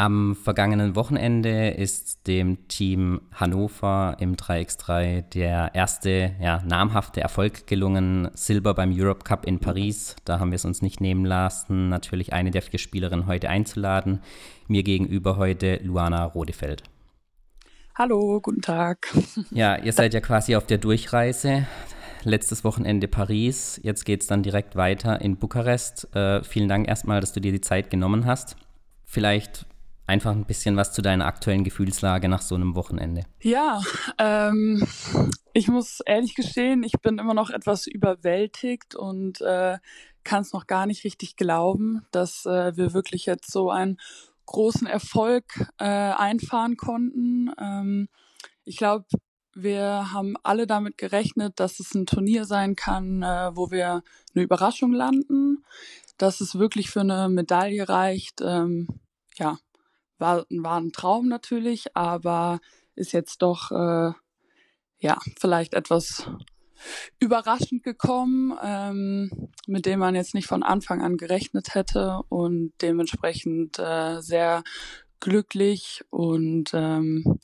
Am vergangenen Wochenende ist dem Team Hannover im 3x3 der erste ja, namhafte Erfolg gelungen. Silber beim Europe Cup in Paris. Da haben wir es uns nicht nehmen lassen, natürlich eine der vier Spielerinnen heute einzuladen. Mir gegenüber heute Luana Rodefeld. Hallo, guten Tag. Ja, ihr seid ja quasi auf der Durchreise. Letztes Wochenende Paris, jetzt geht es dann direkt weiter in Bukarest. Äh, vielen Dank erstmal, dass du dir die Zeit genommen hast. Vielleicht einfach ein bisschen was zu deiner aktuellen Gefühlslage nach so einem Wochenende. Ja, ähm, ich muss ehrlich gestehen, ich bin immer noch etwas überwältigt und äh, kann es noch gar nicht richtig glauben, dass äh, wir wirklich jetzt so einen großen Erfolg äh, einfahren konnten. Ähm, ich glaube, wir haben alle damit gerechnet, dass es ein Turnier sein kann, äh, wo wir eine Überraschung landen, dass es wirklich für eine Medaille reicht. Ähm, ja, war, war ein Traum natürlich, aber ist jetzt doch äh, ja vielleicht etwas überraschend gekommen, ähm, mit dem man jetzt nicht von Anfang an gerechnet hätte und dementsprechend äh, sehr glücklich und ähm,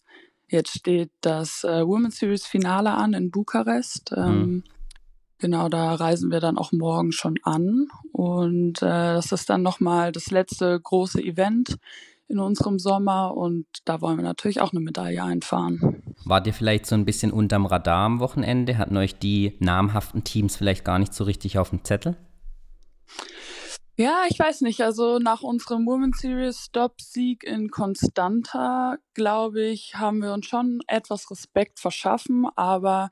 jetzt steht das äh, Women's Series Finale an in Bukarest. Ähm, mhm. Genau, da reisen wir dann auch morgen schon an und äh, das ist dann nochmal das letzte große Event in unserem Sommer und da wollen wir natürlich auch eine Medaille einfahren. Wart ihr vielleicht so ein bisschen unterm Radar am Wochenende? Hatten euch die namhaften Teams vielleicht gar nicht so richtig auf dem Zettel? Ja, ich weiß nicht. Also nach unserem Women's Series Stop-Sieg in Constanta, glaube ich, haben wir uns schon etwas Respekt verschaffen. Aber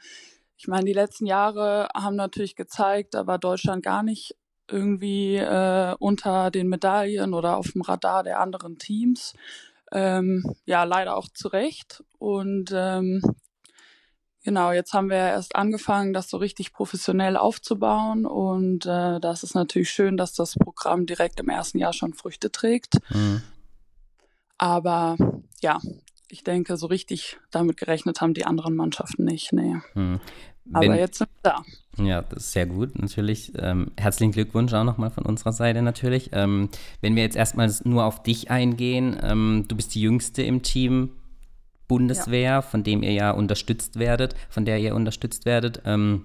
ich meine, die letzten Jahre haben natürlich gezeigt, da war Deutschland gar nicht irgendwie äh, unter den Medaillen oder auf dem Radar der anderen Teams. Ähm, ja, leider auch zu Recht. Und ähm, genau, jetzt haben wir erst angefangen, das so richtig professionell aufzubauen. Und äh, das ist natürlich schön, dass das Programm direkt im ersten Jahr schon Früchte trägt. Mhm. Aber ja, ich denke, so richtig damit gerechnet haben die anderen Mannschaften nicht. Nee. Mhm. Wenn, Aber jetzt sind wir da. Ja, das ist sehr gut, natürlich. Ähm, herzlichen Glückwunsch auch nochmal von unserer Seite natürlich. Ähm, wenn wir jetzt erstmal nur auf dich eingehen, ähm, du bist die Jüngste im Team Bundeswehr, ja. von dem ihr ja unterstützt werdet, von der ihr unterstützt werdet. Ähm,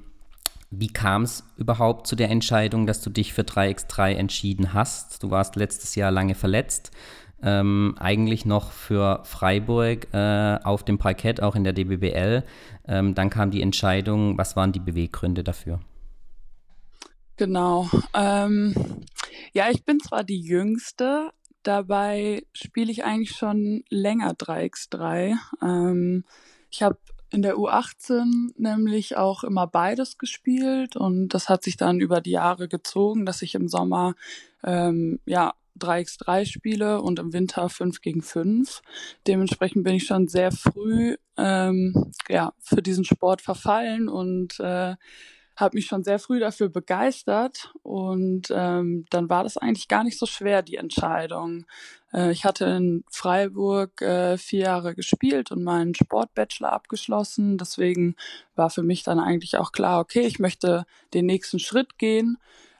wie kam es überhaupt zu der Entscheidung, dass du dich für 3x3 entschieden hast? Du warst letztes Jahr lange verletzt ähm, eigentlich noch für Freiburg äh, auf dem Parkett, auch in der DBBL. Ähm, dann kam die Entscheidung, was waren die Beweggründe dafür? Genau. Ähm, ja, ich bin zwar die Jüngste, dabei spiele ich eigentlich schon länger 3x3. Ähm, ich habe in der U18 nämlich auch immer beides gespielt und das hat sich dann über die Jahre gezogen, dass ich im Sommer ähm, ja 3x3 Spiele und im Winter 5 gegen 5. Dementsprechend bin ich schon sehr früh ähm, ja, für diesen Sport verfallen und äh, habe mich schon sehr früh dafür begeistert und ähm, dann war das eigentlich gar nicht so schwer, die Entscheidung. Äh, ich hatte in Freiburg äh, vier Jahre gespielt und meinen Sportbachelor abgeschlossen. Deswegen war für mich dann eigentlich auch klar, okay, ich möchte den nächsten Schritt gehen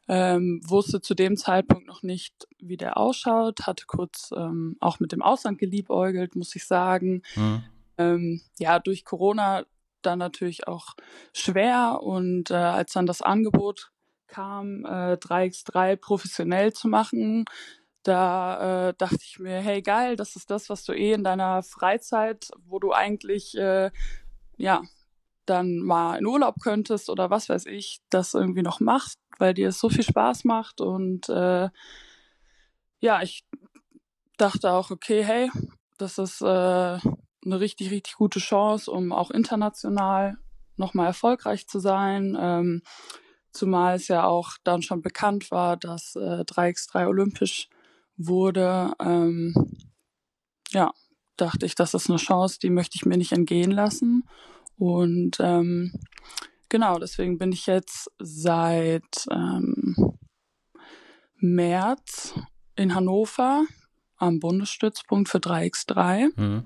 ähm, wusste zu dem Zeitpunkt noch nicht, wie der ausschaut, hatte kurz ähm, auch mit dem Ausland geliebäugelt, muss ich sagen. Mhm. Ähm, ja, durch Corona dann natürlich auch schwer und äh, als dann das Angebot kam, äh, 3x3 professionell zu machen, da äh, dachte ich mir, hey geil, das ist das, was du eh in deiner Freizeit, wo du eigentlich äh, ja dann mal in Urlaub könntest oder was weiß ich, das irgendwie noch machst, weil dir es so viel Spaß macht. Und äh, ja, ich dachte auch, okay, hey, das ist äh, eine richtig, richtig gute Chance, um auch international nochmal erfolgreich zu sein. Ähm, zumal es ja auch dann schon bekannt war, dass äh, 3x3 olympisch wurde. Ähm, ja, dachte ich, das ist eine Chance, die möchte ich mir nicht entgehen lassen. Und ähm, genau, deswegen bin ich jetzt seit ähm, März in Hannover am Bundesstützpunkt für 3x3 mhm.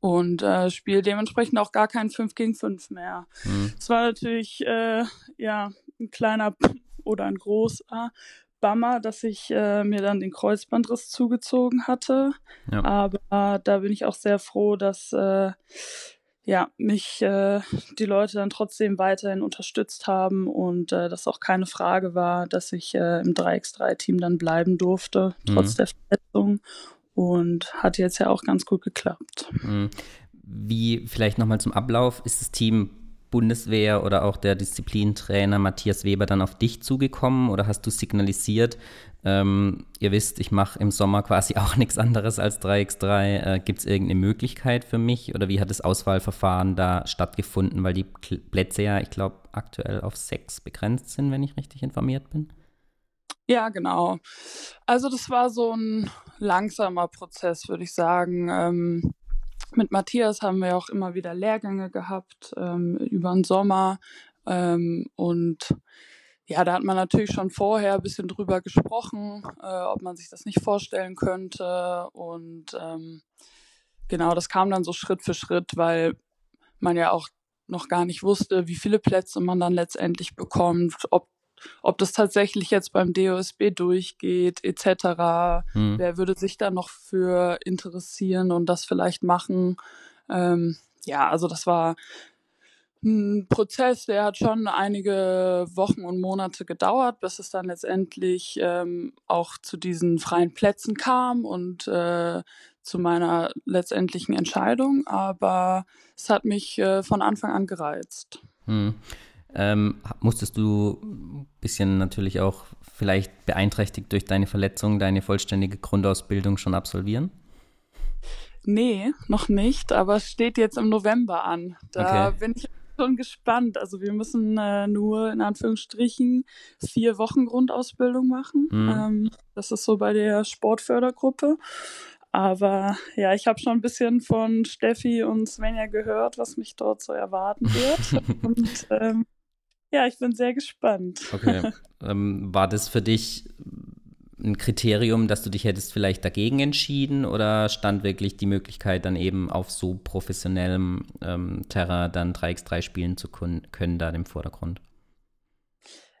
und äh, spiele dementsprechend auch gar kein 5 gegen 5 mehr. Es mhm. war natürlich äh, ja ein kleiner oder ein großer Bummer, dass ich äh, mir dann den Kreuzbandriss zugezogen hatte. Ja. Aber da bin ich auch sehr froh, dass äh, ja, mich äh, die Leute dann trotzdem weiterhin unterstützt haben und äh, das auch keine Frage war, dass ich äh, im 3x3-Team dann bleiben durfte, trotz mhm. der Verletzung. Und hat jetzt ja auch ganz gut geklappt. Mhm. Wie vielleicht nochmal zum Ablauf, ist das Team Bundeswehr oder auch der Disziplintrainer Matthias Weber dann auf dich zugekommen oder hast du signalisiert, ähm, ihr wisst, ich mache im Sommer quasi auch nichts anderes als 3x3. Äh, Gibt es irgendeine Möglichkeit für mich oder wie hat das Auswahlverfahren da stattgefunden, weil die Plätze ja, ich glaube, aktuell auf sechs begrenzt sind, wenn ich richtig informiert bin? Ja, genau. Also das war so ein langsamer Prozess, würde ich sagen. Ähm, mit Matthias haben wir auch immer wieder Lehrgänge gehabt ähm, über den Sommer ähm, und ja, da hat man natürlich schon vorher ein bisschen drüber gesprochen, äh, ob man sich das nicht vorstellen könnte. Und ähm, genau, das kam dann so Schritt für Schritt, weil man ja auch noch gar nicht wusste, wie viele Plätze man dann letztendlich bekommt, ob ob das tatsächlich jetzt beim DOSB durchgeht, etc. Hm. Wer würde sich da noch für interessieren und das vielleicht machen? Ähm, ja, also das war ein Prozess, der hat schon einige Wochen und Monate gedauert, bis es dann letztendlich ähm, auch zu diesen freien Plätzen kam und äh, zu meiner letztendlichen Entscheidung. Aber es hat mich äh, von Anfang an gereizt. Hm. Ähm, musstest du ein bisschen natürlich auch vielleicht beeinträchtigt durch deine Verletzung deine vollständige Grundausbildung schon absolvieren? Nee, noch nicht, aber es steht jetzt im November an. Da okay. bin ich schon gespannt. Also wir müssen äh, nur in Anführungsstrichen vier Wochen Grundausbildung machen. Mhm. Ähm, das ist so bei der Sportfördergruppe. Aber ja, ich habe schon ein bisschen von Steffi und Svenja gehört, was mich dort so erwarten wird. und ähm, ja, ich bin sehr gespannt. Okay. Ähm, war das für dich ein Kriterium, dass du dich hättest vielleicht dagegen entschieden oder stand wirklich die Möglichkeit, dann eben auf so professionellem ähm, Terra dann 3x3 spielen zu können, da im Vordergrund?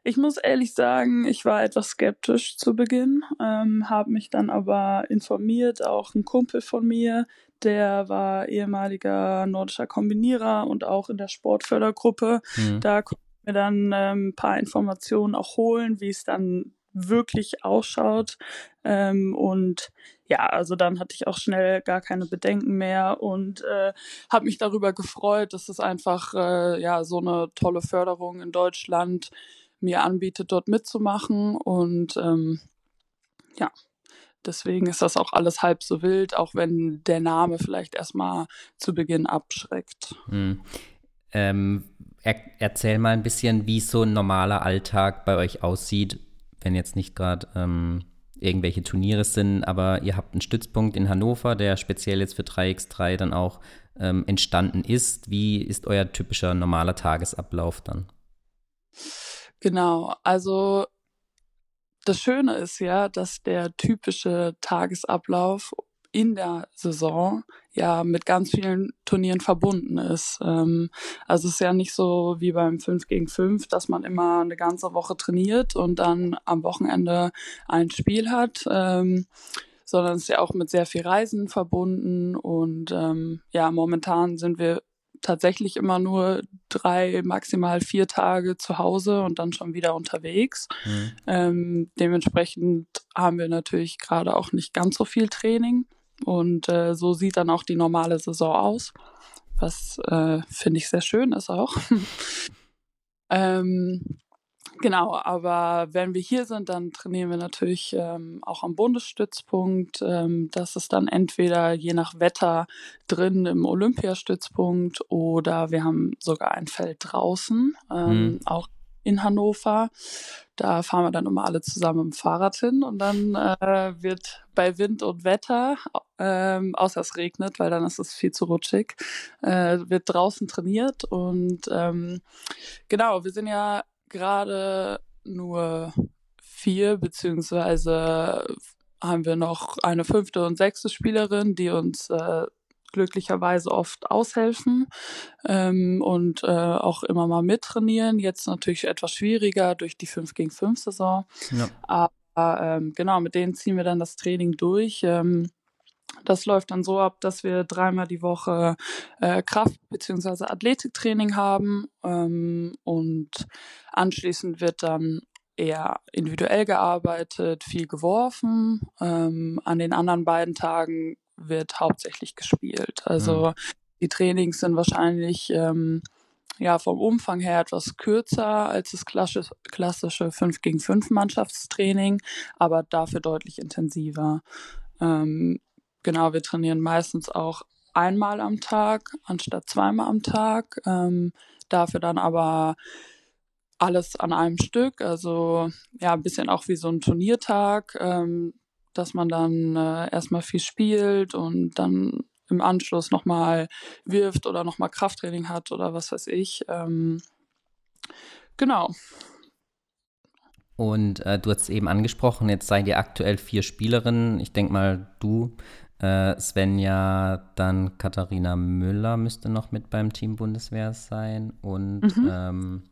Ich muss ehrlich sagen, ich war etwas skeptisch zu Beginn, ähm, habe mich dann aber informiert, auch ein Kumpel von mir, der war ehemaliger nordischer Kombinierer und auch in der Sportfördergruppe. Mhm. Da konnte mir dann ähm, ein paar Informationen auch holen, wie es dann wirklich ausschaut. Ähm, und ja, also dann hatte ich auch schnell gar keine Bedenken mehr und äh, habe mich darüber gefreut, dass es einfach äh, ja so eine tolle Förderung in Deutschland mir anbietet, dort mitzumachen. Und ähm, ja, deswegen ist das auch alles halb so wild, auch wenn der Name vielleicht erstmal zu Beginn abschreckt. Hm. Ähm, er, erzähl mal ein bisschen, wie so ein normaler Alltag bei euch aussieht, wenn jetzt nicht gerade ähm, irgendwelche Turniere sind, aber ihr habt einen Stützpunkt in Hannover, der speziell jetzt für 3x3 dann auch ähm, entstanden ist. Wie ist euer typischer normaler Tagesablauf dann? Genau, also das Schöne ist ja, dass der typische Tagesablauf in der Saison ja mit ganz vielen Turnieren verbunden ist. Ähm, also es ist ja nicht so wie beim 5 gegen 5, dass man immer eine ganze Woche trainiert und dann am Wochenende ein Spiel hat. Ähm, sondern es ist ja auch mit sehr viel Reisen verbunden und ähm, ja, momentan sind wir tatsächlich immer nur drei, maximal vier Tage zu Hause und dann schon wieder unterwegs. Mhm. Ähm, dementsprechend haben wir natürlich gerade auch nicht ganz so viel Training. Und äh, so sieht dann auch die normale Saison aus, was äh, finde ich sehr schön ist auch. ähm, genau, aber wenn wir hier sind, dann trainieren wir natürlich ähm, auch am Bundesstützpunkt. Ähm, das ist dann entweder je nach Wetter drin im Olympiastützpunkt oder wir haben sogar ein Feld draußen, ähm, hm. auch in Hannover. Da fahren wir dann immer alle zusammen im Fahrrad hin und dann äh, wird bei Wind und Wetter, ähm, außer es regnet, weil dann ist es viel zu rutschig, äh, wird draußen trainiert und ähm, genau, wir sind ja gerade nur vier, beziehungsweise haben wir noch eine fünfte und sechste Spielerin, die uns äh, glücklicherweise oft aushelfen ähm, und äh, auch immer mal mittrainieren. Jetzt natürlich etwas schwieriger durch die 5 gegen 5 Saison. Ja. Aber ähm, genau, mit denen ziehen wir dann das Training durch. Ähm, das läuft dann so ab, dass wir dreimal die Woche äh, Kraft- bzw. Athletiktraining haben ähm, und anschließend wird dann eher individuell gearbeitet, viel geworfen. Ähm, an den anderen beiden Tagen wird hauptsächlich gespielt. Also mhm. die Trainings sind wahrscheinlich ähm, ja vom Umfang her etwas kürzer als das klassische, klassische 5 gegen 5 Mannschaftstraining, aber dafür deutlich intensiver. Ähm, genau, wir trainieren meistens auch einmal am Tag anstatt zweimal am Tag. Ähm, dafür dann aber alles an einem Stück, also ja, ein bisschen auch wie so ein Turniertag, ähm, dass man dann äh, erstmal viel spielt und dann im Anschluss nochmal wirft oder nochmal Krafttraining hat oder was weiß ich. Ähm, genau. Und äh, du hast eben angesprochen, jetzt seid ihr aktuell vier Spielerinnen. Ich denke mal, du, äh, Svenja, dann Katharina Müller müsste noch mit beim Team Bundeswehr sein und mhm. ähm,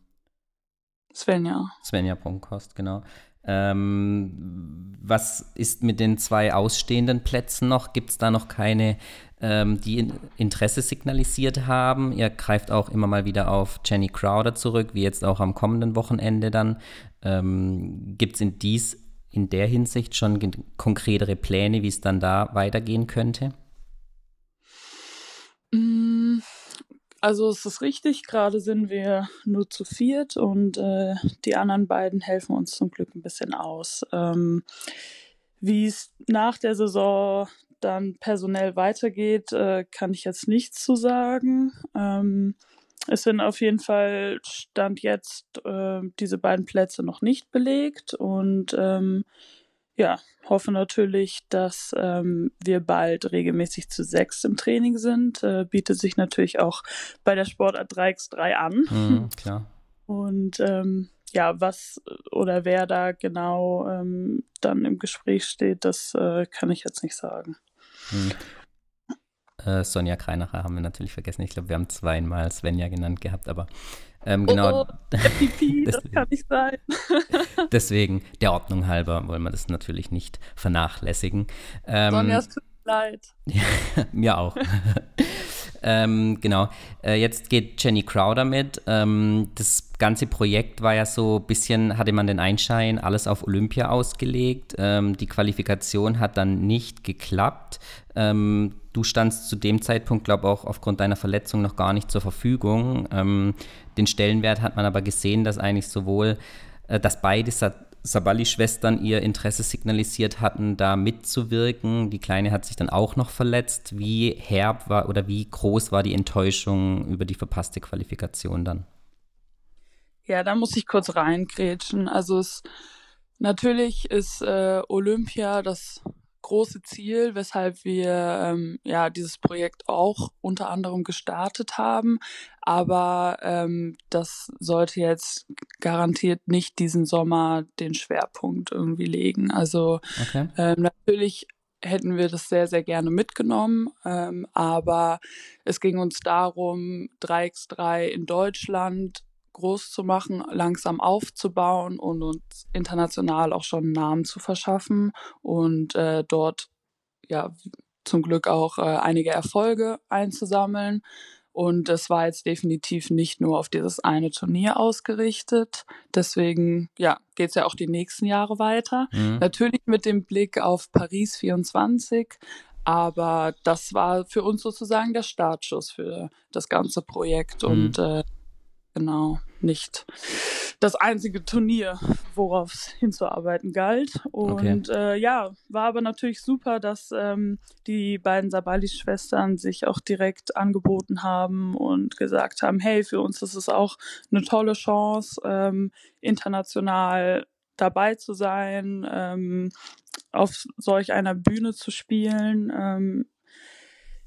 Svenja. Svenja Bronkost, genau. Ähm, was ist mit den zwei ausstehenden Plätzen noch? Gibt es da noch keine, ähm, die Interesse signalisiert haben? Ihr greift auch immer mal wieder auf Jenny Crowder zurück, wie jetzt auch am kommenden Wochenende dann. Ähm, Gibt es in dies in der Hinsicht schon konkretere Pläne, wie es dann da weitergehen könnte? Mm, also es ist richtig, gerade sind wir nur zu viert und äh, die anderen beiden helfen uns zum Glück ein bisschen aus. Ähm, Wie es nach der Saison dann personell weitergeht, äh, kann ich jetzt nichts zu sagen. Ähm, es sind auf jeden Fall Stand jetzt äh, diese beiden Plätze noch nicht belegt und ähm, ja, hoffe natürlich, dass ähm, wir bald regelmäßig zu sechs im Training sind. Äh, bietet sich natürlich auch bei der Sportart 3x3 an. Mhm, klar. Und ähm, ja, was oder wer da genau ähm, dann im Gespräch steht, das äh, kann ich jetzt nicht sagen. Mhm. Äh, Sonja Kreinacher haben wir natürlich vergessen. Ich glaube, wir haben zweimal Svenja genannt gehabt, aber ähm, genau. Oh, Pipi, das kann nicht sein. deswegen, der Ordnung halber, wollen wir das natürlich nicht vernachlässigen. Ähm, Sonja, es tut mir leid. mir auch. Ähm, genau. Äh, jetzt geht Jenny Crowder mit. Ähm, das ganze Projekt war ja so ein bisschen, hatte man den Einschein, alles auf Olympia ausgelegt. Ähm, die Qualifikation hat dann nicht geklappt. Ähm, du standst zu dem Zeitpunkt, glaube ich, auch aufgrund deiner Verletzung noch gar nicht zur Verfügung. Ähm, den Stellenwert hat man aber gesehen, dass eigentlich sowohl, äh, dass beide Sabali-Schwestern ihr Interesse signalisiert hatten, da mitzuwirken. Die Kleine hat sich dann auch noch verletzt. Wie herb war oder wie groß war die Enttäuschung über die verpasste Qualifikation dann? Ja, da muss ich kurz reingrätschen. Also es natürlich ist äh, Olympia das große Ziel, weshalb wir ähm, ja dieses Projekt auch unter anderem gestartet haben. Aber ähm, das sollte jetzt garantiert nicht diesen Sommer den Schwerpunkt irgendwie legen. Also okay. ähm, natürlich hätten wir das sehr, sehr gerne mitgenommen. Ähm, aber es ging uns darum, 3x3 in Deutschland groß zu machen, langsam aufzubauen und uns international auch schon einen Namen zu verschaffen und äh, dort ja zum Glück auch äh, einige Erfolge einzusammeln. Und es war jetzt definitiv nicht nur auf dieses eine Turnier ausgerichtet. Deswegen, ja, geht es ja auch die nächsten Jahre weiter. Mhm. Natürlich mit dem Blick auf Paris 24. Aber das war für uns sozusagen der Startschuss für das ganze Projekt. Mhm. Und äh, genau nicht das einzige Turnier, worauf es hinzuarbeiten galt. Und okay. äh, ja, war aber natürlich super, dass ähm, die beiden Sabali-Schwestern sich auch direkt angeboten haben und gesagt haben, hey, für uns ist es auch eine tolle Chance, ähm, international dabei zu sein, ähm, auf solch einer Bühne zu spielen. Ähm,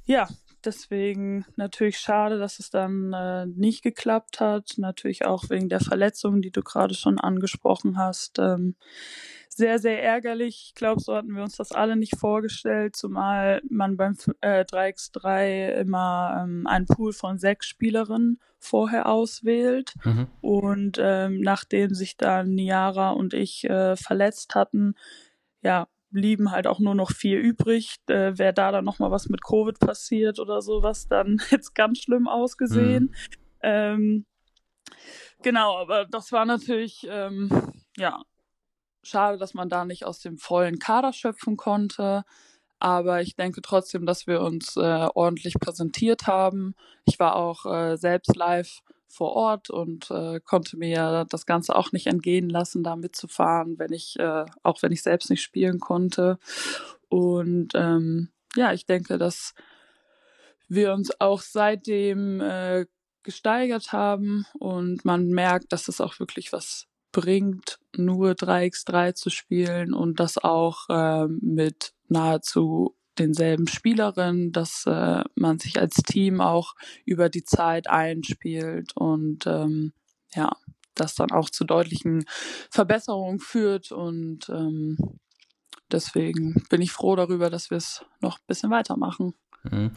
ja, Deswegen natürlich schade, dass es dann äh, nicht geklappt hat. Natürlich auch wegen der Verletzungen, die du gerade schon angesprochen hast. Ähm, sehr, sehr ärgerlich. Ich glaube, so hatten wir uns das alle nicht vorgestellt, zumal man beim äh, 3x3 immer ähm, einen Pool von sechs Spielerinnen vorher auswählt. Mhm. Und ähm, nachdem sich dann Niara und ich äh, verletzt hatten, ja, blieben halt auch nur noch vier übrig. Äh, Wäre da dann nochmal was mit Covid passiert oder sowas, dann jetzt ganz schlimm ausgesehen. Mhm. Ähm, genau, aber das war natürlich, ähm, ja, schade, dass man da nicht aus dem vollen Kader schöpfen konnte. Aber ich denke trotzdem, dass wir uns äh, ordentlich präsentiert haben. Ich war auch äh, selbst live vor Ort und äh, konnte mir das Ganze auch nicht entgehen lassen, da mitzufahren, wenn ich, äh, auch wenn ich selbst nicht spielen konnte. Und ähm, ja, ich denke, dass wir uns auch seitdem äh, gesteigert haben und man merkt, dass es auch wirklich was bringt, nur 3x3 zu spielen und das auch äh, mit nahezu denselben Spielerinnen, dass äh, man sich als Team auch über die Zeit einspielt und ähm, ja, das dann auch zu deutlichen Verbesserungen führt und ähm, deswegen bin ich froh darüber, dass wir es noch ein bisschen weitermachen. Mhm.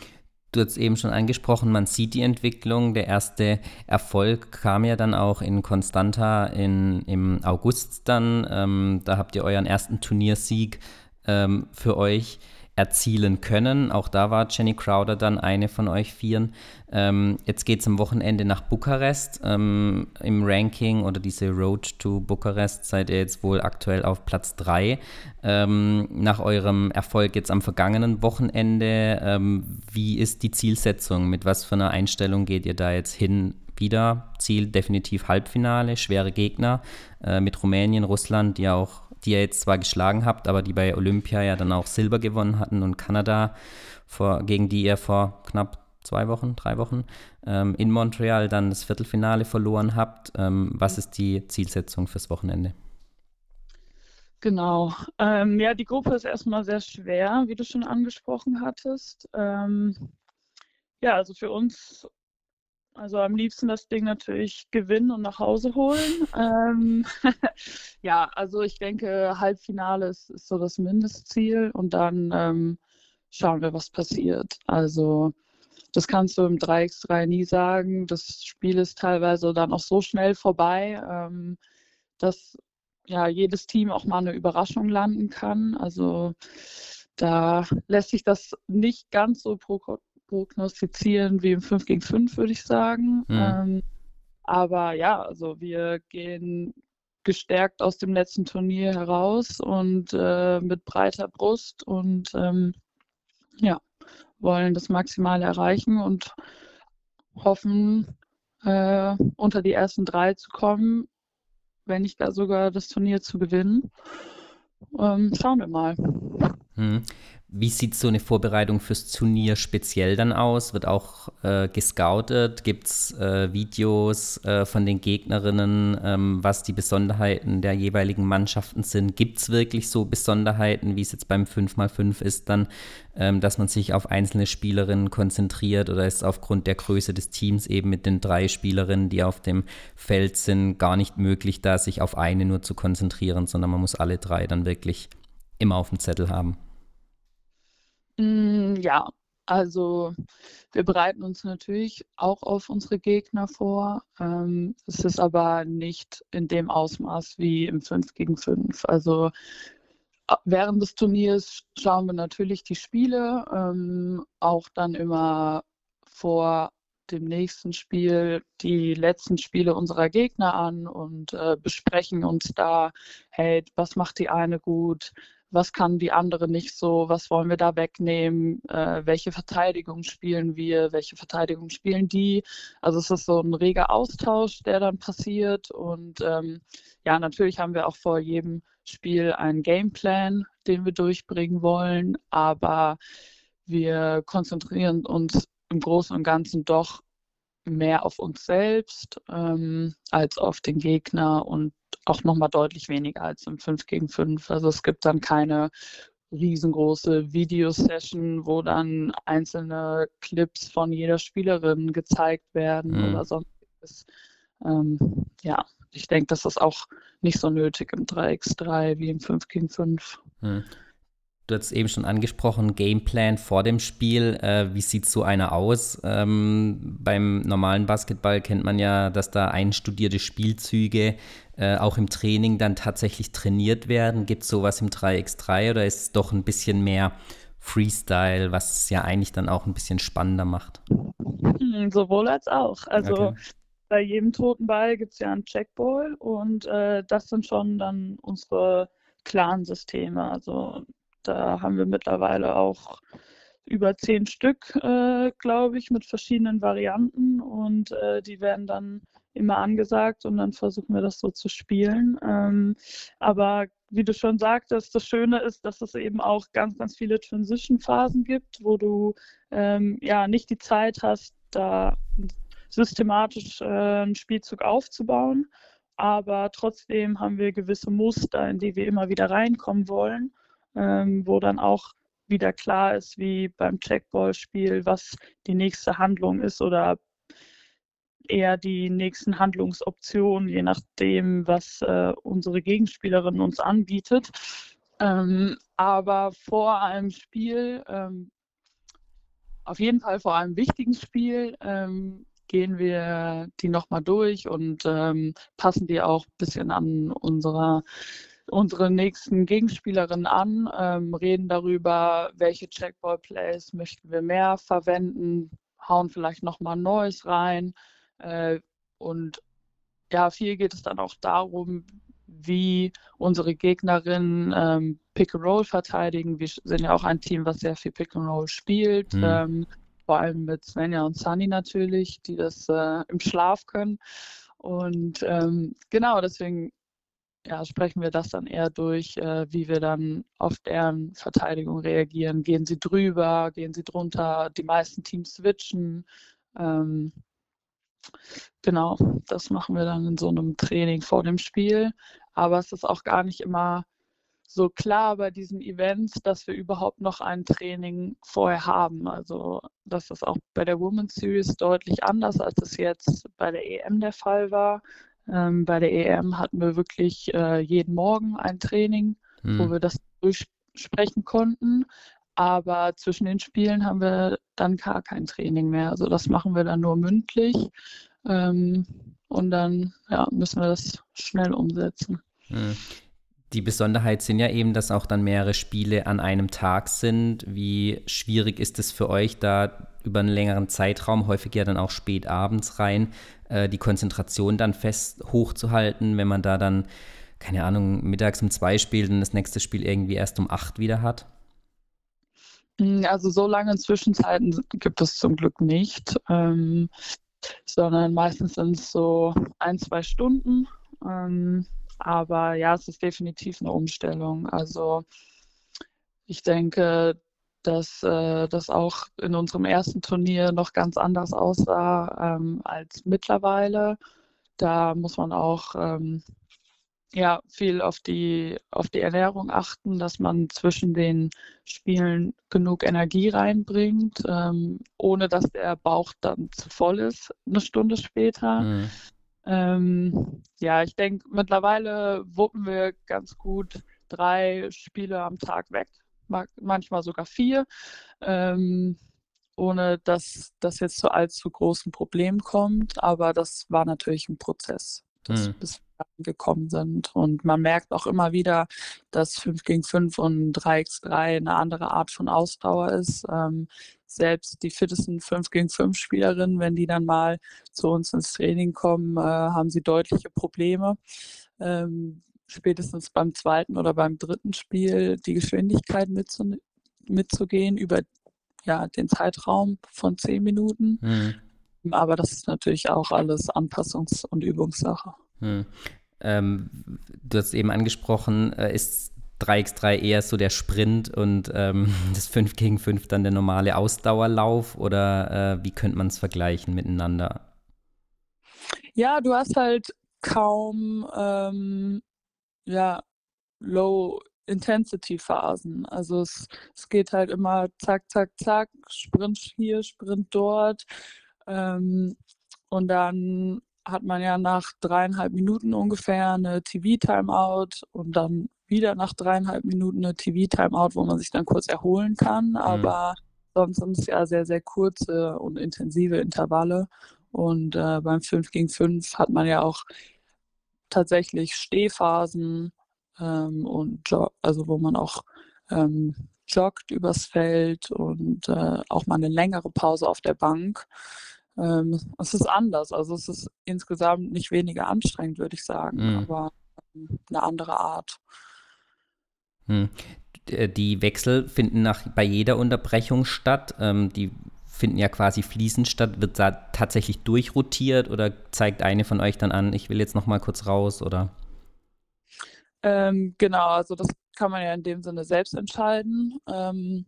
Du hast eben schon angesprochen, man sieht die Entwicklung. Der erste Erfolg kam ja dann auch in Constanta in, im August dann. Ähm, da habt ihr euren ersten Turniersieg ähm, für euch erzielen können. Auch da war Jenny Crowder dann eine von euch Vieren. Ähm, jetzt geht es am Wochenende nach Bukarest. Ähm, Im Ranking oder diese Road to Bukarest seid ihr jetzt wohl aktuell auf Platz 3. Ähm, nach eurem Erfolg jetzt am vergangenen Wochenende, ähm, wie ist die Zielsetzung? Mit was für einer Einstellung geht ihr da jetzt hin? Wieder Ziel definitiv Halbfinale, schwere Gegner äh, mit Rumänien, Russland, die auch die ihr jetzt zwar geschlagen habt, aber die bei Olympia ja dann auch Silber gewonnen hatten und Kanada, vor, gegen die ihr vor knapp zwei Wochen, drei Wochen ähm, in Montreal dann das Viertelfinale verloren habt. Ähm, was ist die Zielsetzung fürs Wochenende? Genau. Ähm, ja, die Gruppe ist erstmal sehr schwer, wie du schon angesprochen hattest. Ähm, ja, also für uns also am liebsten das Ding natürlich gewinnen und nach Hause holen. Ähm, ja, also ich denke, Halbfinale ist, ist, so das Mindestziel und dann ähm, schauen wir, was passiert. Also das kannst du im 3x3 nie sagen. Das Spiel ist teilweise dann auch so schnell vorbei, ähm, dass ja jedes Team auch mal eine Überraschung landen kann. Also da lässt sich das nicht ganz so pro prognostizieren wie im 5 gegen 5, würde ich sagen. Mhm. Ähm, aber ja, also wir gehen gestärkt aus dem letzten Turnier heraus und äh, mit breiter Brust und ähm, ja, wollen das Maximale erreichen und hoffen, äh, unter die ersten drei zu kommen, wenn nicht gar sogar das Turnier zu gewinnen. Ähm, schauen wir mal. Hm. Wie sieht so eine Vorbereitung fürs Turnier speziell dann aus? Wird auch äh, gescoutet? Gibt es äh, Videos äh, von den Gegnerinnen, ähm, was die Besonderheiten der jeweiligen Mannschaften sind? Gibt es wirklich so Besonderheiten, wie es jetzt beim 5x5 ist, dann, ähm, dass man sich auf einzelne Spielerinnen konzentriert oder ist aufgrund der Größe des Teams eben mit den drei Spielerinnen, die auf dem Feld sind, gar nicht möglich, da sich auf eine nur zu konzentrieren, sondern man muss alle drei dann wirklich immer auf dem Zettel haben? Mm, ja, also wir bereiten uns natürlich auch auf unsere Gegner vor. Ähm, es ist aber nicht in dem Ausmaß wie im 5 gegen 5. Also während des Turniers schauen wir natürlich die Spiele, ähm, auch dann immer vor dem nächsten Spiel die letzten Spiele unserer Gegner an und äh, besprechen uns da, hey, was macht die eine gut, was kann die andere nicht so, was wollen wir da wegnehmen, äh, welche Verteidigung spielen wir, welche Verteidigung spielen die. Also es ist so ein reger Austausch, der dann passiert. Und ähm, ja, natürlich haben wir auch vor jedem Spiel einen Gameplan, den wir durchbringen wollen, aber wir konzentrieren uns im Großen und Ganzen doch mehr auf uns selbst ähm, als auf den Gegner. Und auch nochmal deutlich weniger als im 5 gegen 5. Also es gibt dann keine riesengroße Videosession, wo dann einzelne Clips von jeder Spielerin gezeigt werden mhm. oder sonstiges. Ähm, ja, ich denke, das ist auch nicht so nötig im 3x3 wie im 5 gegen 5. Hm. Du hast eben schon angesprochen, Gameplan vor dem Spiel. Äh, wie sieht so einer aus? Ähm, beim normalen Basketball kennt man ja, dass da einstudierte Spielzüge äh, auch im Training dann tatsächlich trainiert werden. Gibt es sowas im 3x3 oder ist es doch ein bisschen mehr Freestyle, was es ja eigentlich dann auch ein bisschen spannender macht? Hm, sowohl als auch. Also okay. bei jedem toten Ball gibt es ja einen Checkball und äh, das sind schon dann unsere Clan-Systeme. Also da haben wir mittlerweile auch über zehn Stück, äh, glaube ich, mit verschiedenen Varianten und äh, die werden dann immer angesagt und dann versuchen wir das so zu spielen. Ähm, aber wie du schon sagtest, das Schöne ist, dass es eben auch ganz, ganz viele Transition-Phasen gibt, wo du ähm, ja nicht die Zeit hast, da systematisch äh, einen Spielzug aufzubauen. Aber trotzdem haben wir gewisse Muster, in die wir immer wieder reinkommen wollen ähm, wo dann auch wieder klar ist, wie beim Checkball-Spiel, was die nächste Handlung ist oder eher die nächsten Handlungsoptionen, je nachdem, was äh, unsere Gegenspielerin uns anbietet. Ähm, aber vor einem Spiel, ähm, auf jeden Fall vor einem wichtigen Spiel, ähm, gehen wir die nochmal durch und ähm, passen die auch ein bisschen an unserer unsere nächsten Gegenspielerinnen an, ähm, reden darüber, welche Checkball-Plays möchten wir mehr verwenden, hauen vielleicht nochmal Neues rein. Äh, und ja, viel geht es dann auch darum, wie unsere Gegnerinnen ähm, Pick and Roll verteidigen. Wir sind ja auch ein Team, was sehr viel Pick and Roll spielt. Mhm. Ähm, vor allem mit Svenja und Sunny natürlich, die das äh, im Schlaf können. Und ähm, genau, deswegen ja, sprechen wir das dann eher durch, äh, wie wir dann auf deren Verteidigung reagieren. Gehen sie drüber, gehen sie drunter, die meisten Teams switchen. Ähm, genau, das machen wir dann in so einem Training vor dem Spiel. Aber es ist auch gar nicht immer so klar bei diesen Events, dass wir überhaupt noch ein Training vorher haben. Also das ist auch bei der Women's Series deutlich anders, als es jetzt bei der EM der Fall war. Ähm, bei der EM hatten wir wirklich äh, jeden Morgen ein Training, hm. wo wir das durchsprechen konnten. Aber zwischen den Spielen haben wir dann gar kein Training mehr. Also das machen wir dann nur mündlich. Ähm, und dann ja, müssen wir das schnell umsetzen. Hm. Die Besonderheit sind ja eben, dass auch dann mehrere Spiele an einem Tag sind. Wie schwierig ist es für euch, da über einen längeren Zeitraum, häufig ja dann auch spät abends rein, äh, die Konzentration dann fest hochzuhalten, wenn man da dann, keine Ahnung, mittags um zwei spielt und das nächste Spiel irgendwie erst um acht wieder hat? Hm, also so lange Zwischenzeiten gibt es zum Glück nicht, ähm, sondern meistens sind es so ein, zwei Stunden. Ähm, aber ja, es ist definitiv eine Umstellung. Also ich denke, dass äh, das auch in unserem ersten Turnier noch ganz anders aussah ähm, als mittlerweile. Da muss man auch ähm, ja, viel auf die, auf die Ernährung achten, dass man zwischen den Spielen genug Energie reinbringt, ähm, ohne dass der Bauch dann zu voll ist, eine Stunde später. Mhm. Ähm, ja, ich denke, mittlerweile wuppen wir ganz gut drei Spiele am Tag weg manchmal sogar vier, ähm, ohne dass das jetzt zu allzu großen Problemen kommt. Aber das war natürlich ein Prozess, dass mhm. bis wir gekommen sind. Und man merkt auch immer wieder, dass 5 gegen 5 und 3x3 eine andere Art von Ausdauer ist. Ähm, selbst die fittesten 5 gegen 5 Spielerinnen, wenn die dann mal zu uns ins Training kommen, äh, haben sie deutliche Probleme. Ähm, spätestens beim zweiten oder beim dritten Spiel die Geschwindigkeit mitzu mitzugehen über ja, den Zeitraum von zehn Minuten. Mhm. Aber das ist natürlich auch alles Anpassungs- und Übungssache. Mhm. Ähm, du hast eben angesprochen, äh, ist 3x3 eher so der Sprint und ähm, das 5 gegen 5 dann der normale Ausdauerlauf oder äh, wie könnte man es vergleichen miteinander? Ja, du hast halt kaum ähm, ja, Low-Intensity-Phasen. Also es, es geht halt immer zack, zack, zack, Sprint hier, Sprint dort. Ähm, und dann hat man ja nach dreieinhalb Minuten ungefähr eine TV-Timeout und dann wieder nach dreieinhalb Minuten eine TV-Timeout, wo man sich dann kurz erholen kann. Mhm. Aber sonst sind es ja sehr, sehr kurze und intensive Intervalle. Und äh, beim 5 gegen 5 hat man ja auch tatsächlich Stehphasen ähm, und also wo man auch ähm, joggt übers Feld und äh, auch mal eine längere Pause auf der Bank. Ähm, es ist anders, also es ist insgesamt nicht weniger anstrengend, würde ich sagen, mhm. aber ähm, eine andere Art. Hm. Äh, die Wechsel finden nach, bei jeder Unterbrechung statt. Ähm, die finden ja quasi fließend statt. Wird da tatsächlich durchrotiert oder zeigt eine von euch dann an, ich will jetzt noch mal kurz raus oder? Ähm, genau, also das kann man ja in dem Sinne selbst entscheiden, ähm,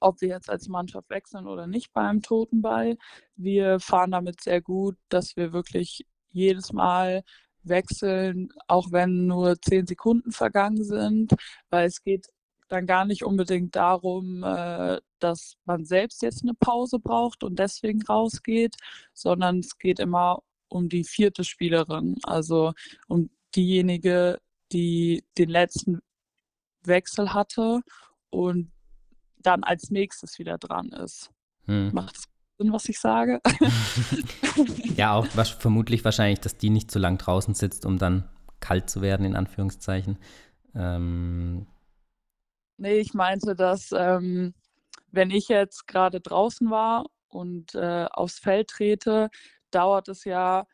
ob wir jetzt als Mannschaft wechseln oder nicht beim Totenball. Wir fahren damit sehr gut, dass wir wirklich jedes Mal wechseln, auch wenn nur zehn Sekunden vergangen sind, weil es geht dann gar nicht unbedingt darum, äh, dass man selbst jetzt eine Pause braucht und deswegen rausgeht, sondern es geht immer um die vierte Spielerin, also um diejenige, die den letzten Wechsel hatte und dann als nächstes wieder dran ist. Hm. Macht das Sinn, was ich sage? ja, auch was, vermutlich wahrscheinlich, dass die nicht zu lang draußen sitzt, um dann kalt zu werden, in Anführungszeichen. Ähm, Nee, ich meinte, dass ähm, wenn ich jetzt gerade draußen war und äh, aufs Feld trete, dauert es ja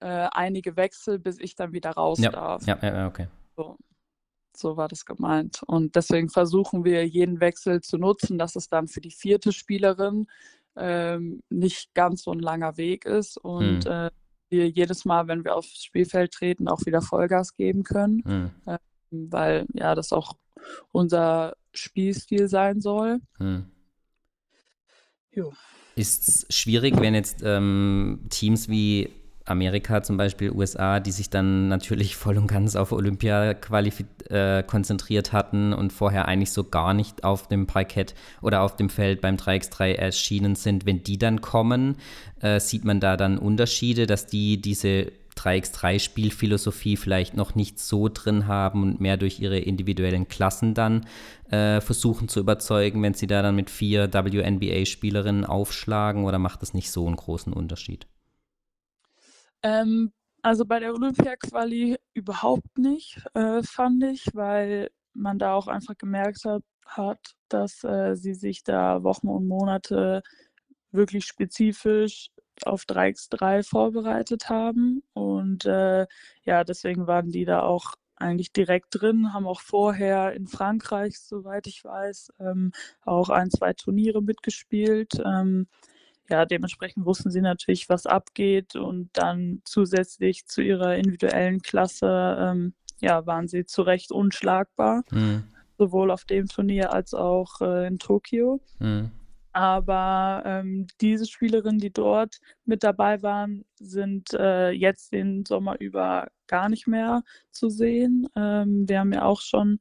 äh, einige Wechsel, bis ich dann wieder raus ja. darf. Ja, ja, okay. So. so war das gemeint. Und deswegen versuchen wir jeden Wechsel zu nutzen, dass es dann für die vierte Spielerin ähm, nicht ganz so ein langer Weg ist und hm. äh, wir jedes Mal, wenn wir aufs Spielfeld treten, auch wieder Vollgas geben können. Hm. Weil ja das auch unser Spielstil sein soll. Hm. Ist es schwierig, wenn jetzt ähm, Teams wie Amerika zum Beispiel, USA, die sich dann natürlich voll und ganz auf Olympia äh, konzentriert hatten und vorher eigentlich so gar nicht auf dem Parkett oder auf dem Feld beim 3x3 erschienen sind, wenn die dann kommen, äh, sieht man da dann Unterschiede, dass die diese 3x3-Spielphilosophie vielleicht noch nicht so drin haben und mehr durch ihre individuellen Klassen dann äh, versuchen zu überzeugen, wenn sie da dann mit vier WNBA-Spielerinnen aufschlagen oder macht das nicht so einen großen Unterschied? Ähm, also bei der Olympia-Quali überhaupt nicht, äh, fand ich, weil man da auch einfach gemerkt hat, hat dass äh, sie sich da Wochen und Monate wirklich spezifisch auf 3x3 vorbereitet haben. Und äh, ja, deswegen waren die da auch eigentlich direkt drin, haben auch vorher in Frankreich, soweit ich weiß, ähm, auch ein, zwei Turniere mitgespielt. Ähm, ja, dementsprechend wussten sie natürlich, was abgeht und dann zusätzlich zu ihrer individuellen Klasse, ähm, ja, waren sie zu Recht unschlagbar, mhm. sowohl auf dem Turnier als auch äh, in Tokio. Mhm. Aber ähm, diese Spielerinnen, die dort mit dabei waren, sind äh, jetzt den Sommer über gar nicht mehr zu sehen. Ähm, wir haben ja auch schon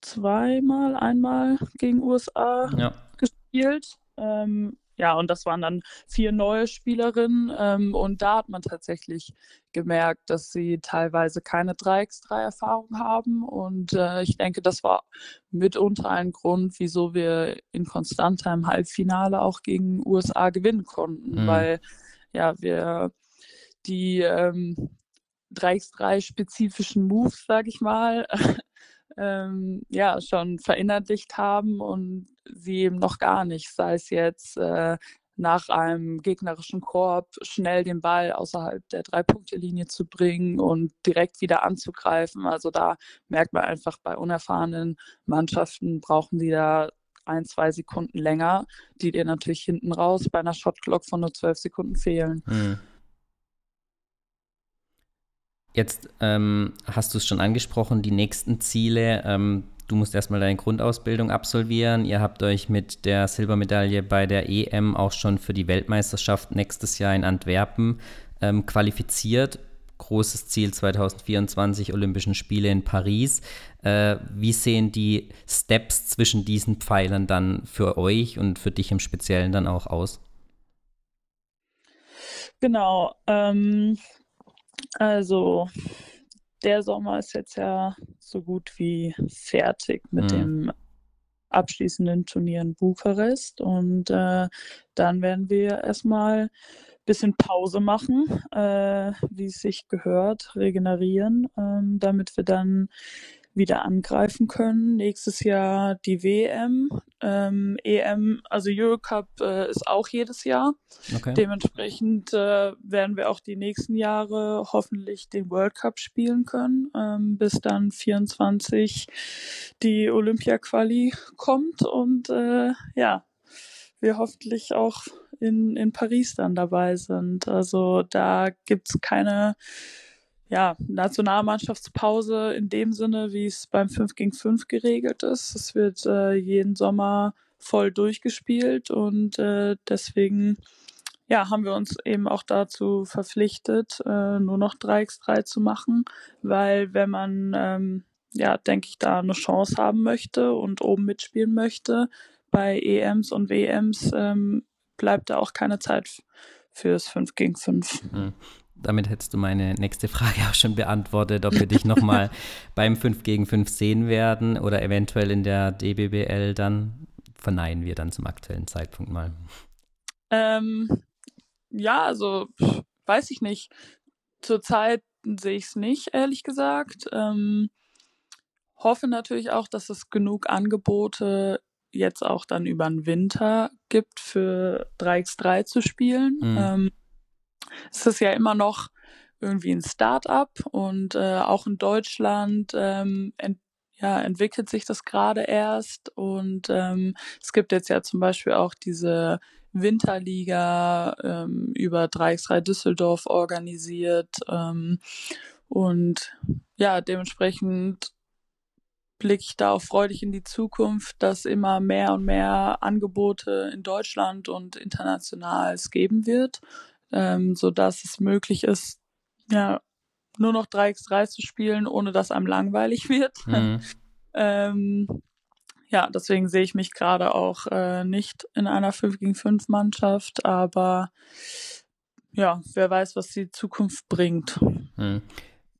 zweimal, einmal gegen USA ja. gespielt. Ähm, ja, und das waren dann vier neue Spielerinnen. Ähm, und da hat man tatsächlich gemerkt, dass sie teilweise keine 3x3-Erfahrung haben. Und äh, ich denke, das war mitunter ein Grund, wieso wir in Konstanta im Halbfinale auch gegen USA gewinnen konnten, mhm. weil ja, wir die ähm, 3x3-spezifischen Moves, sage ich mal, ähm, ja, schon verinnerlicht haben und sie eben noch gar nicht, sei es jetzt äh, nach einem gegnerischen Korb schnell den Ball außerhalb der Drei-Punkte-Linie zu bringen und direkt wieder anzugreifen. Also da merkt man einfach, bei unerfahrenen Mannschaften brauchen sie da ein, zwei Sekunden länger, die dir natürlich hinten raus bei einer Shotclock von nur zwölf Sekunden fehlen. Mhm. Jetzt ähm, hast du es schon angesprochen, die nächsten Ziele. Ähm, du musst erstmal deine Grundausbildung absolvieren. Ihr habt euch mit der Silbermedaille bei der EM auch schon für die Weltmeisterschaft nächstes Jahr in Antwerpen ähm, qualifiziert. Großes Ziel 2024 Olympischen Spiele in Paris. Äh, wie sehen die Steps zwischen diesen Pfeilern dann für euch und für dich im Speziellen dann auch aus? Genau. Ähm, also der Sommer ist jetzt ja so gut wie fertig mit mhm. dem abschließenden Turnier in Bukarest und äh, dann werden wir erstmal ein bisschen Pause machen, äh, wie es sich gehört, regenerieren, äh, damit wir dann wieder angreifen können. Nächstes Jahr die WM, ähm, EM, also Eurocup äh, ist auch jedes Jahr. Okay. Dementsprechend äh, werden wir auch die nächsten Jahre hoffentlich den World Cup spielen können, ähm, bis dann 24 die Olympia-Quali kommt und äh, ja, wir hoffentlich auch in, in Paris dann dabei sind. Also da gibt's keine ja, Nationalmannschaftspause in dem Sinne, wie es beim 5 gegen 5 geregelt ist. Es wird äh, jeden Sommer voll durchgespielt und äh, deswegen ja, haben wir uns eben auch dazu verpflichtet, äh, nur noch 3x3 zu machen, weil wenn man, ähm, ja, denke ich, da eine Chance haben möchte und oben mitspielen möchte, bei EMs und WMs ähm, bleibt da auch keine Zeit fürs 5 gegen 5. Mhm damit hättest du meine nächste Frage auch schon beantwortet, ob wir dich nochmal beim 5 gegen 5 sehen werden oder eventuell in der DBBL dann. Verneinen wir dann zum aktuellen Zeitpunkt mal. Ähm, ja, also weiß ich nicht. Zurzeit sehe ich es nicht, ehrlich gesagt. Ähm, hoffe natürlich auch, dass es genug Angebote jetzt auch dann über den Winter gibt, für 3x3 zu spielen. Mhm. Ähm, es ist ja immer noch irgendwie ein Start-up und äh, auch in Deutschland ähm, ent ja, entwickelt sich das gerade erst und ähm, es gibt jetzt ja zum Beispiel auch diese Winterliga ähm, über 3x3 Düsseldorf organisiert ähm, und ja, dementsprechend blicke ich da auch freudig in die Zukunft, dass immer mehr und mehr Angebote in Deutschland und international es geben wird ähm, so dass es möglich ist, ja, nur noch 3x3 zu spielen, ohne dass einem langweilig wird. Mhm. ähm, ja, deswegen sehe ich mich gerade auch äh, nicht in einer 5 gegen 5 Mannschaft, aber ja, wer weiß, was die Zukunft bringt. Mhm.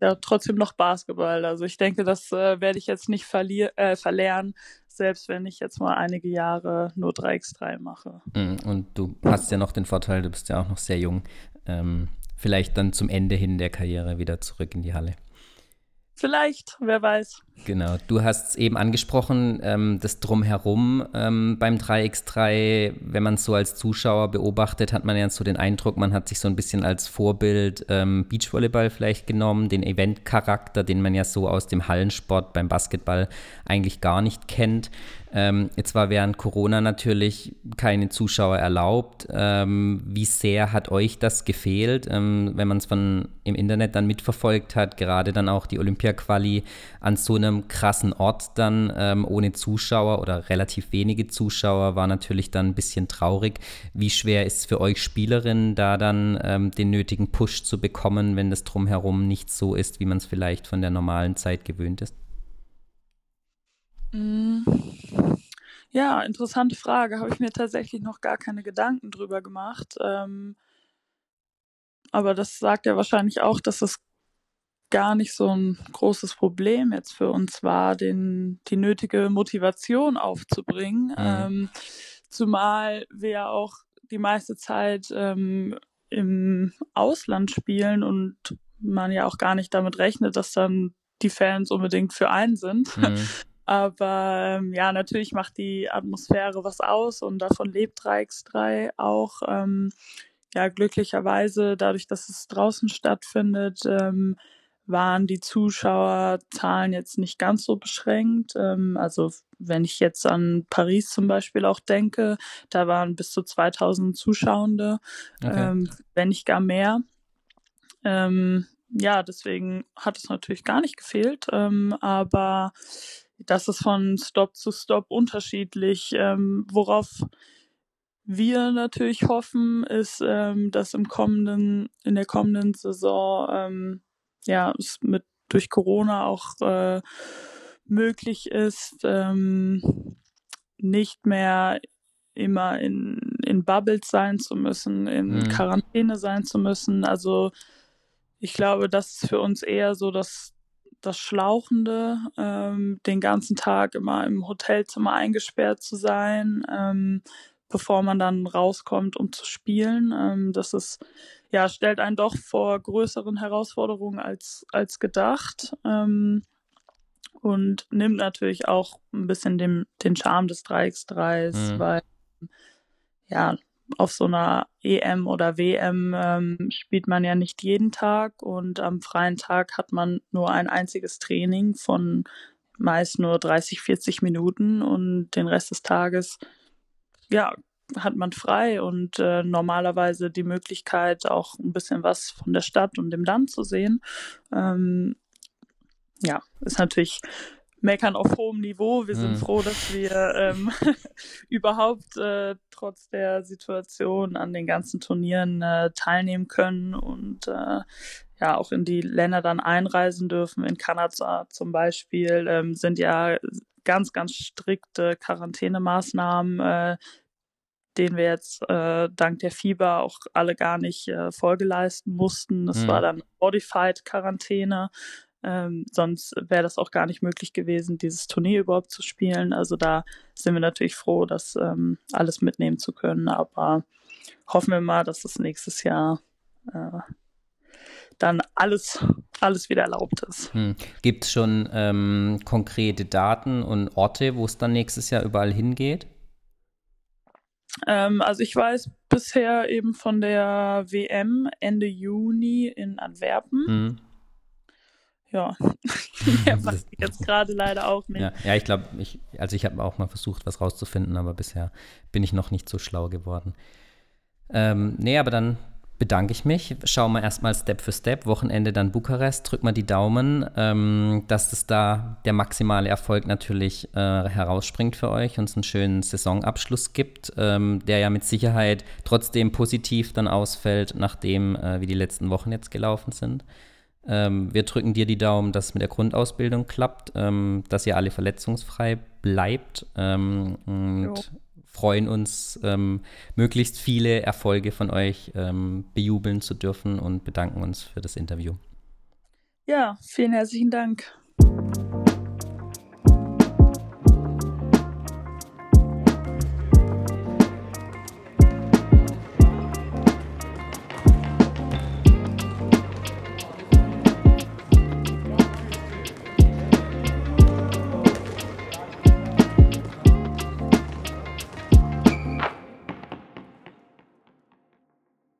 Ja, trotzdem noch Basketball. Also ich denke, das äh, werde ich jetzt nicht verlier äh, verlernen, selbst wenn ich jetzt mal einige Jahre nur 3x3 mache. Mhm, und du hast ja noch den Vorteil, du bist ja auch noch sehr jung. Ähm, vielleicht dann zum Ende hin der Karriere wieder zurück in die Halle. Vielleicht, wer weiß. Genau, du hast es eben angesprochen, ähm, das Drumherum ähm, beim 3x3, wenn man es so als Zuschauer beobachtet, hat man ja so den Eindruck, man hat sich so ein bisschen als Vorbild ähm, Beachvolleyball vielleicht genommen, den Eventcharakter, den man ja so aus dem Hallensport beim Basketball eigentlich gar nicht kennt. Ähm, jetzt war während Corona natürlich keine Zuschauer erlaubt. Ähm, wie sehr hat euch das gefehlt, ähm, wenn man es von im Internet dann mitverfolgt hat, gerade dann auch die Olympia-Quali an so einem krassen Ort dann ähm, ohne Zuschauer oder relativ wenige Zuschauer war natürlich dann ein bisschen traurig. Wie schwer ist es für euch Spielerinnen, da dann ähm, den nötigen Push zu bekommen, wenn das drumherum nicht so ist, wie man es vielleicht von der normalen Zeit gewöhnt ist? Mm. Ja, interessante Frage. Habe ich mir tatsächlich noch gar keine Gedanken drüber gemacht. Ähm, aber das sagt ja wahrscheinlich auch, dass es gar nicht so ein großes Problem jetzt für uns war, den, die nötige Motivation aufzubringen. Mhm. Ähm, zumal wir ja auch die meiste Zeit ähm, im Ausland spielen und man ja auch gar nicht damit rechnet, dass dann die Fans unbedingt für einen sind. Mhm. Aber ähm, ja, natürlich macht die Atmosphäre was aus und davon lebt 3x3 auch. Ähm, ja, glücklicherweise, dadurch, dass es draußen stattfindet, ähm, waren die Zuschauerzahlen jetzt nicht ganz so beschränkt. Ähm, also wenn ich jetzt an Paris zum Beispiel auch denke, da waren bis zu 2000 Zuschauende, okay. ähm, wenn nicht gar mehr. Ähm, ja, deswegen hat es natürlich gar nicht gefehlt, ähm, aber das ist von Stop zu Stop unterschiedlich. Ähm, worauf wir natürlich hoffen, ist, ähm, dass im kommenden, in der kommenden Saison ja es mit durch Corona auch äh, möglich ist, ähm, nicht mehr immer in in Bubbles sein zu müssen, in mhm. Quarantäne sein zu müssen. Also ich glaube, das ist für uns eher so das, das Schlauchende, ähm, den ganzen Tag immer im Hotelzimmer eingesperrt zu sein, ähm, bevor man dann rauskommt, um zu spielen. Ähm, das ist, ja, stellt einen doch vor größeren Herausforderungen als, als gedacht. Ähm, und nimmt natürlich auch ein bisschen den, den Charme des 3x3s, mhm. weil ja, auf so einer EM oder WM ähm, spielt man ja nicht jeden Tag und am freien Tag hat man nur ein einziges Training von meist nur 30, 40 Minuten und den Rest des Tages, ja, hat man frei und äh, normalerweise die Möglichkeit, auch ein bisschen was von der Stadt und dem Land zu sehen. Ähm, ja, ist natürlich meckern auf hohem Niveau. Wir sind mhm. froh, dass wir ähm, überhaupt äh, trotz der Situation an den ganzen Turnieren äh, teilnehmen können und äh, ja auch in die Länder dann einreisen dürfen. In Kanada zum Beispiel ähm, sind ja ganz, ganz strikte Quarantänemaßnahmen, denen wir jetzt äh, dank der Fieber auch alle gar nicht äh, Folge leisten mussten. Das mhm. war dann Modified Quarantäne. Ähm, sonst wäre das auch gar nicht möglich gewesen, dieses Turnier überhaupt zu spielen. Also da sind wir natürlich froh, das ähm, alles mitnehmen zu können. Aber hoffen wir mal, dass es nächstes Jahr äh, dann alles, alles wieder erlaubt ist. Hm. Gibt es schon ähm, konkrete Daten und Orte, wo es dann nächstes Jahr überall hingeht? Ähm, also ich weiß bisher eben von der WM Ende Juni in Antwerpen. Hm ja, mehr weiß ich jetzt gerade leider auch nicht. Ja, ja ich glaube, ich, also ich habe auch mal versucht, was rauszufinden, aber bisher bin ich noch nicht so schlau geworden. Ähm, nee, aber dann bedanke ich mich. Schauen wir erstmal Step für Step. Wochenende dann Bukarest. Drück mal die Daumen, ähm, dass es da der maximale Erfolg natürlich äh, herausspringt für euch und es einen schönen Saisonabschluss gibt, ähm, der ja mit Sicherheit trotzdem positiv dann ausfällt, nachdem äh, wie die letzten Wochen jetzt gelaufen sind. Ähm, wir drücken dir die Daumen, dass es mit der Grundausbildung klappt, ähm, dass ihr alle verletzungsfrei bleibt ähm, und jo. Freuen uns, ähm, möglichst viele Erfolge von euch ähm, bejubeln zu dürfen und bedanken uns für das Interview. Ja, vielen herzlichen Dank.